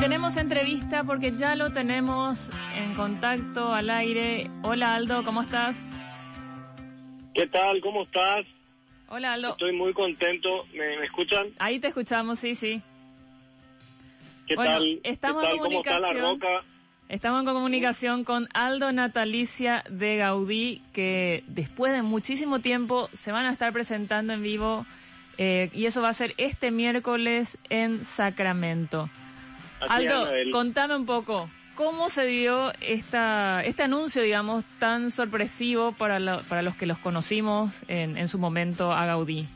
tenemos entrevista porque ya lo tenemos en contacto al aire. Hola Aldo, ¿cómo estás? ¿Qué tal? ¿Cómo estás? Hola Aldo. Estoy muy contento. ¿Me, me escuchan? Ahí te escuchamos, sí, sí. ¿Qué Bueno, tal? estamos ¿Qué en tal? ¿Cómo está la roca? Estamos en comunicación con Aldo Natalicia de Gaudí, que después de muchísimo tiempo se van a estar presentando en vivo eh, y eso va a ser este miércoles en Sacramento. Así Aldo, contame un poco, ¿cómo se dio esta, este anuncio, digamos, tan sorpresivo para, lo- para los que los conocimos en, en su momento a Gaudí?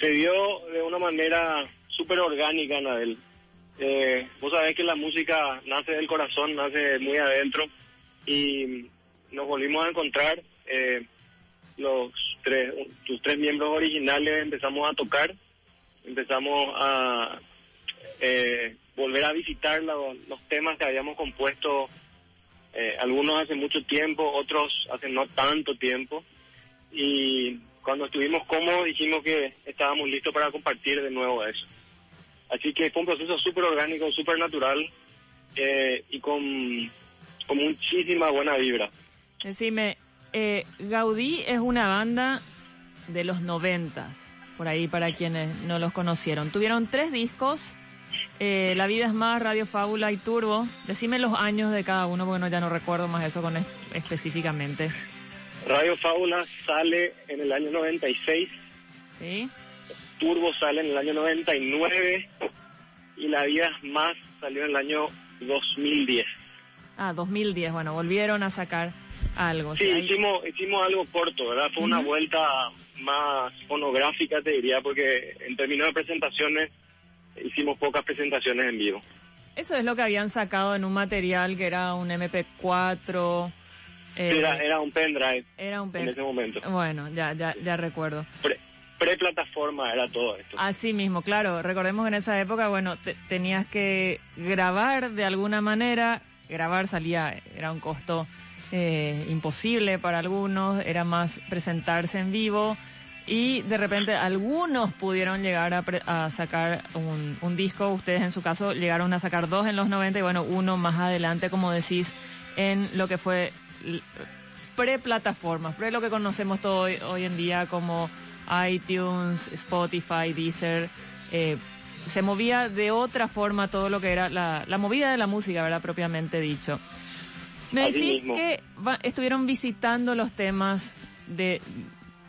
Se dio de una manera súper orgánica, Anabel. Eh, vos sabés que la música nace del corazón, nace muy adentro y nos volvimos a encontrar. eh, los tres, tus tres miembros originales empezamos a tocar, empezamos a eh, volver a visitar lo- los temas que habíamos compuesto, eh, algunos hace mucho tiempo, otros hace no tanto tiempo, y cuando estuvimos cómodos dijimos que estábamos listos para compartir de nuevo eso. Así que fue un proceso súper orgánico, súper natural eh, y con, con muchísima buena vibra. Decime, eh, Gaudí es una banda de los noventas, por ahí para quienes no los conocieron. Tuvieron tres discos, eh, La vida es más, Radio Fábula y Turbo. Decime los años de cada uno, porque no, ya no recuerdo más eso con es- específicamente. Radio Fábula sale en el año 96, ¿Sí? Turbo sale en el año 99 y La Vida es Más salió en el año 2010. Ah, 2010, bueno, volvieron a sacar algo. Sí, ahí- hicimos, hicimos algo corto, ¿verdad? Fue una vuelta más fonográfica, te diría, porque en términos de presentaciones hicimos pocas presentaciones en vivo. Eso es lo que habían sacado en un material que era un MP4. eh, Era, era un pendrive era un en pen- ese momento. Bueno, ya, ya, ya recuerdo. Pre- Pre-plataforma era todo esto. Así mismo, claro. Recordemos que en esa época, bueno, te- tenías que grabar de alguna manera. Grabar salía, era un costo eh, imposible para algunos. Era más presentarse en vivo. Y de repente algunos pudieron llegar a, pre- a sacar un, un disco. Ustedes en su caso llegaron a sacar dos en los 90 y bueno, uno más adelante, como decís, en lo que fue pre-plataformas, pre lo que conocemos todo hoy, hoy en día como iTunes, Spotify, Deezer, eh, se movía de otra forma todo lo que era la, la movida de la música, ¿verdad? Propiamente dicho. Me decís que va- estuvieron visitando los temas de,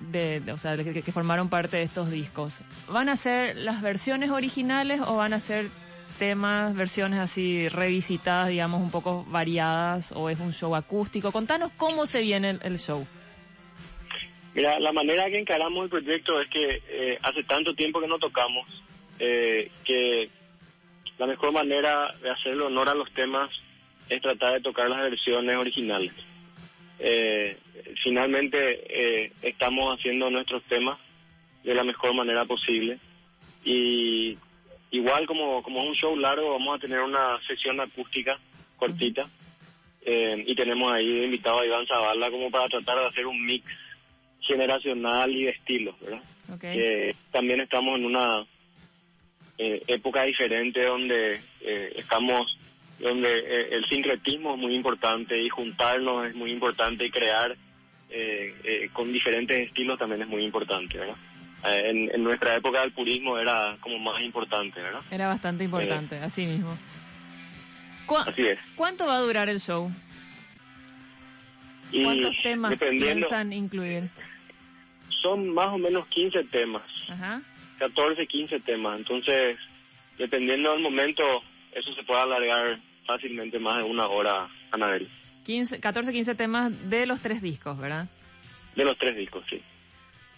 de, o sea, que, que formaron parte de estos discos. ¿Van a ser las versiones originales o van a ser temas, versiones así revisitadas, digamos, un poco variadas o es un show acústico? Contanos cómo se viene el, el show. Mira, la manera que encaramos el proyecto es que eh, hace tanto tiempo que no tocamos eh, que la mejor manera de hacerle honor a los temas es tratar de tocar las versiones originales. Eh, finalmente eh, estamos haciendo nuestros temas de la mejor manera posible y igual como, como es un show largo vamos a tener una sesión acústica cortita eh, y tenemos ahí invitado a Iván Zavala como para tratar de hacer un mix generacional y de estilos, ¿verdad? ¿ok? Que también estamos en una eh, época diferente donde eh, estamos, donde eh, el sincretismo es muy importante y juntarnos es muy importante y crear eh, eh, con diferentes estilos también es muy importante, ¿verdad? Eh, en, en nuestra época el purismo era como más importante, ¿verdad? Era bastante importante, así mismo. ¿Cu- Así es. ¿Cuánto va a durar el show? Y ¿Cuántos temas piensan incluir? son más o menos 15 temas. Ajá. 14, 15 temas. Entonces, dependiendo del momento, eso se puede alargar fácilmente más de una hora, Anabel. 15, 14, 15 temas de los tres discos, ¿verdad? De los tres discos, sí.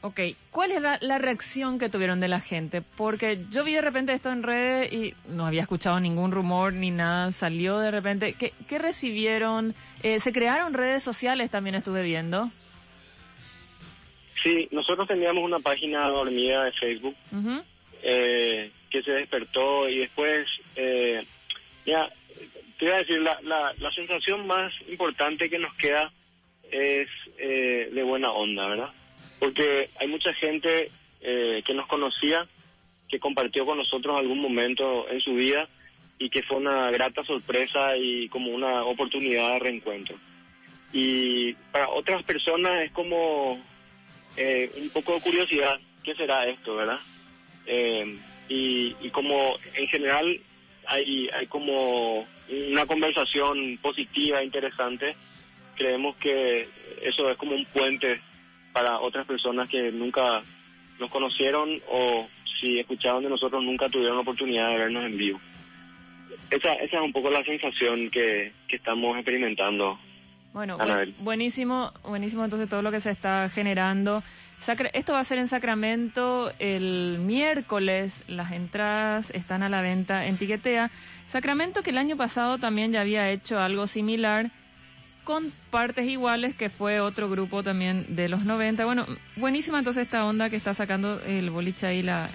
Ok, ¿cuál es la, la reacción que tuvieron de la gente? Porque yo vi de repente esto en redes y no había escuchado ningún rumor ni nada, salió de repente. ¿Qué, qué recibieron? Eh, ¿Se crearon redes sociales? También estuve viendo. Sí, nosotros teníamos una página dormida de Facebook eh, que se despertó y después, eh, ya, te iba a decir, la, la, la sensación más importante que nos queda es eh, de buena onda, ¿verdad? Porque hay mucha gente eh, que nos conocía, que compartió con nosotros algún momento en su vida y que fue una grata sorpresa y como una oportunidad de reencuentro. Y para otras personas es como eh, un poco de curiosidad, ¿qué será esto, verdad? Eh, y, y como en general hay, hay como una conversación positiva, interesante, creemos que eso es como un puente para otras personas que nunca nos conocieron o si escucharon de nosotros nunca tuvieron la oportunidad de vernos en vivo. Esa, esa es un poco la sensación que, que estamos experimentando. Bueno, buenísimo, buenísimo entonces todo lo que se está generando. Esto va a ser en Sacramento el miércoles. Las entradas están a la venta en Tiquetea. Sacramento que el año pasado también ya había hecho algo similar con partes iguales que fue otro grupo también de los 90. Bueno, buenísima entonces esta onda que está sacando el boliche ahí, la,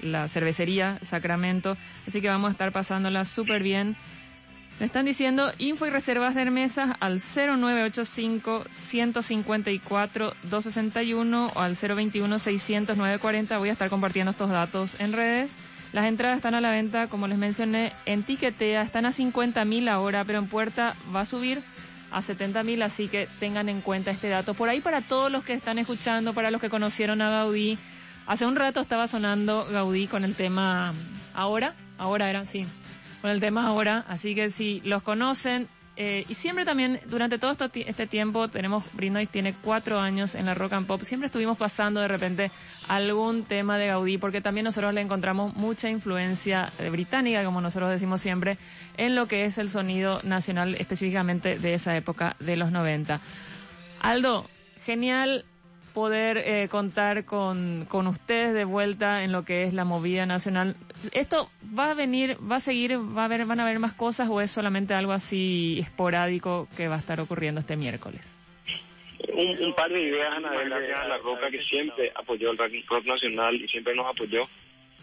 la cervecería Sacramento. Así que vamos a estar pasándola súper bien. Me están diciendo info y reservas de mesas al 0985-154-261 o al 021-600-940. Voy a estar compartiendo estos datos en redes. Las entradas están a la venta, como les mencioné, en Tiquetea. Están a 50 mil ahora, pero en puerta va a subir a 70 mil, así que tengan en cuenta este dato. Por ahí para todos los que están escuchando, para los que conocieron a Gaudí, hace un rato estaba sonando Gaudí con el tema ahora, ahora era, sí, con el tema ahora, así que si los conocen, eh, y siempre también, durante todo este tiempo, tenemos, Brindis tiene cuatro años en la rock and pop, siempre estuvimos pasando de repente algún tema de Gaudí, porque también nosotros le encontramos mucha influencia eh, británica, como nosotros decimos siempre, en lo que es el sonido nacional, específicamente de esa época de los 90. Aldo, genial poder eh, contar con, con ustedes de vuelta en lo que es la movida nacional. ¿Esto va a venir, va a seguir, va a haber, van a haber más cosas o es solamente algo así esporádico que va a estar ocurriendo este miércoles? Un, par de ideas, Ana, gracias a La Roca, que siempre apoyó el rock nacional y siempre nos apoyó.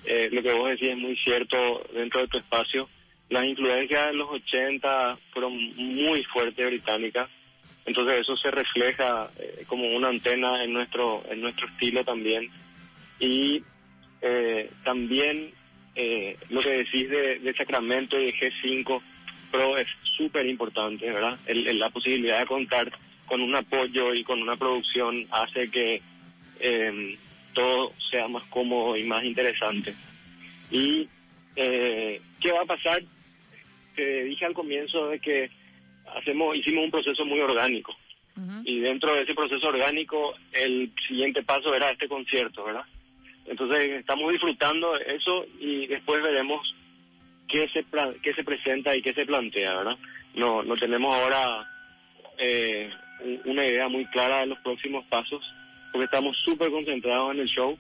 Eh, lo que vos decís es muy cierto dentro de tu espacio. Las influencias de los 80 fueron muy fuertes británicas entonces eso se refleja eh, como una antena en nuestro en nuestro estilo también. Y eh, también eh, lo que decís de, Sacramento y de G5 Pro es súper importante verdad la posibilidad de contar con un apoyo y con una producción hace que em, todo sea más cómodo y más interesante. Y qué va a pasar te dije al comienzo de que hacemos hicimos un proceso muy orgánico y dentro de ese proceso orgánico el siguiente paso era este concierto, ¿verdad? Entonces estamos disfrutando eso y después veremos qué se qué se presenta y qué se plantea, ¿verdad? No no tenemos ahora eh, una idea muy clara de los próximos pasos porque estamos súper concentrados en el show.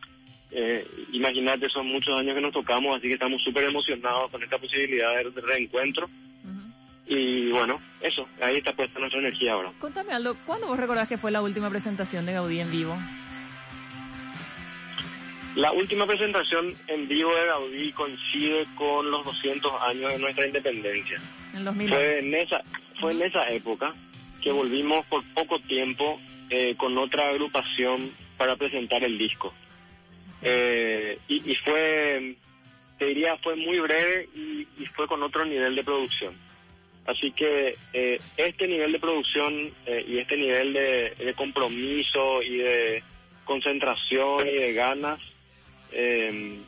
Eh, imagínate, son muchos años que nos tocamos, así que estamos súper emocionados con esta posibilidad de reencuentro. Y bueno, eso, ahí está puesta nuestra energía ahora. Contame Aldo, ¿cuándo vos recordás que fue la última presentación de Gaudí en vivo? La última presentación en vivo de Gaudí coincide con los 200 años de nuestra independencia. En 2000. Fue en esa, fue en esa época que volvimos por poco tiempo eh, con otra agrupación para presentar el disco. Eh, y, fue, te diría, fue muy breve y fue con otro nivel de producción. Así que eh, este nivel de producción eh, y este nivel de, compromiso y de concentración y de ganas, em,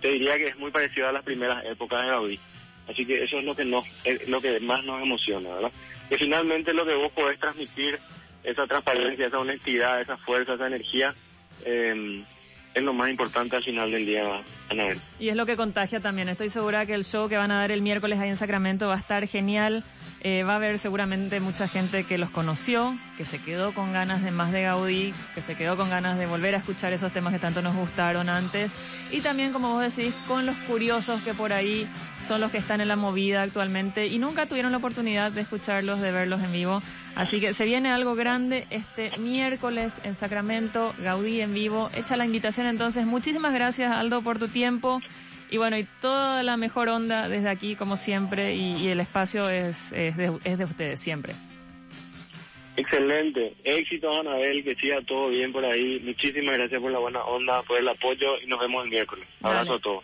te diría que es muy parecido a las primeras épocas de Gaudí. Así que eso es lo que nos, lo que más nos emociona, ¿verdad? Que finalmente lo que vos podés transmitir, esa transparencia, esa honestidad, esa fuerza, esa energía, eh, es lo más importante al final del día, Anabel. Y es lo que contagia también. Estoy segura que el show que van a dar el miércoles ahí en Sacramento va a estar genial. Eh, va a haber seguramente mucha gente que los conoció, que se quedó con ganas de más de Gaudí, que se quedó con ganas de volver a escuchar esos temas que tanto nos gustaron antes. Y también, como vos decís, con los curiosos que por ahí son los que están en la movida actualmente y nunca tuvieron la oportunidad de escucharlos, de verlos en vivo. Así que se viene algo grande este miércoles en Sacramento, Gaudí en vivo. Echa la invitación entonces. Muchísimas gracias, Aldo, por tu tiempo. Y bueno, y toda la mejor onda desde aquí, como siempre, y, el espacio es, es, de, es de ustedes siempre. Excelente. Éxito, Anabel, que siga todo bien por ahí. Muchísimas gracias por la buena onda, por el apoyo y nos vemos el miércoles. Abrazo Dale. a todos.